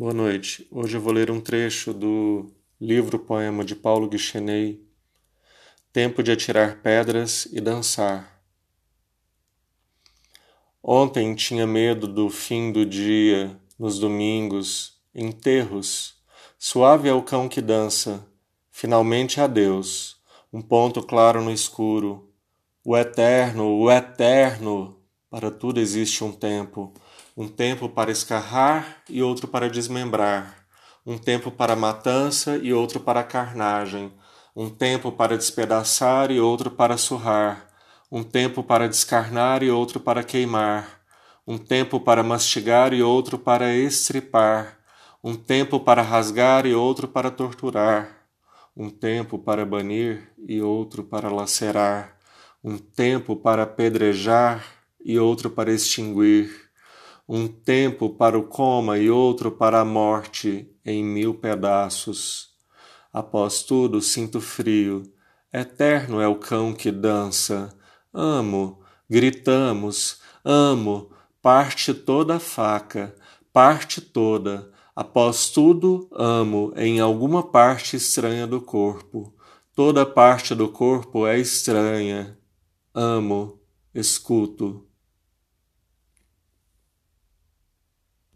Boa noite. Hoje eu vou ler um trecho do livro poema de Paulo Guicheney, Tempo de atirar pedras e dançar. Ontem tinha medo do fim do dia, nos domingos, enterros. Suave é o cão que dança, finalmente adeus, um ponto claro no escuro. O eterno, o eterno, para tudo existe um tempo. Um tempo para escarrar e outro para desmembrar, um tempo para matança e outro para carnagem, um tempo para despedaçar e outro para surrar, um tempo para descarnar e outro para queimar, um tempo para mastigar e outro para estripar, um tempo para rasgar e outro para torturar, um tempo para banir e outro para lacerar, um tempo para apedrejar e outro para extinguir um tempo para o coma e outro para a morte em mil pedaços. Após tudo, sinto frio. Eterno é o cão que dança. Amo, gritamos, amo, parte toda a faca, parte toda. Após tudo, amo em alguma parte estranha do corpo. Toda parte do corpo é estranha. Amo, escuto.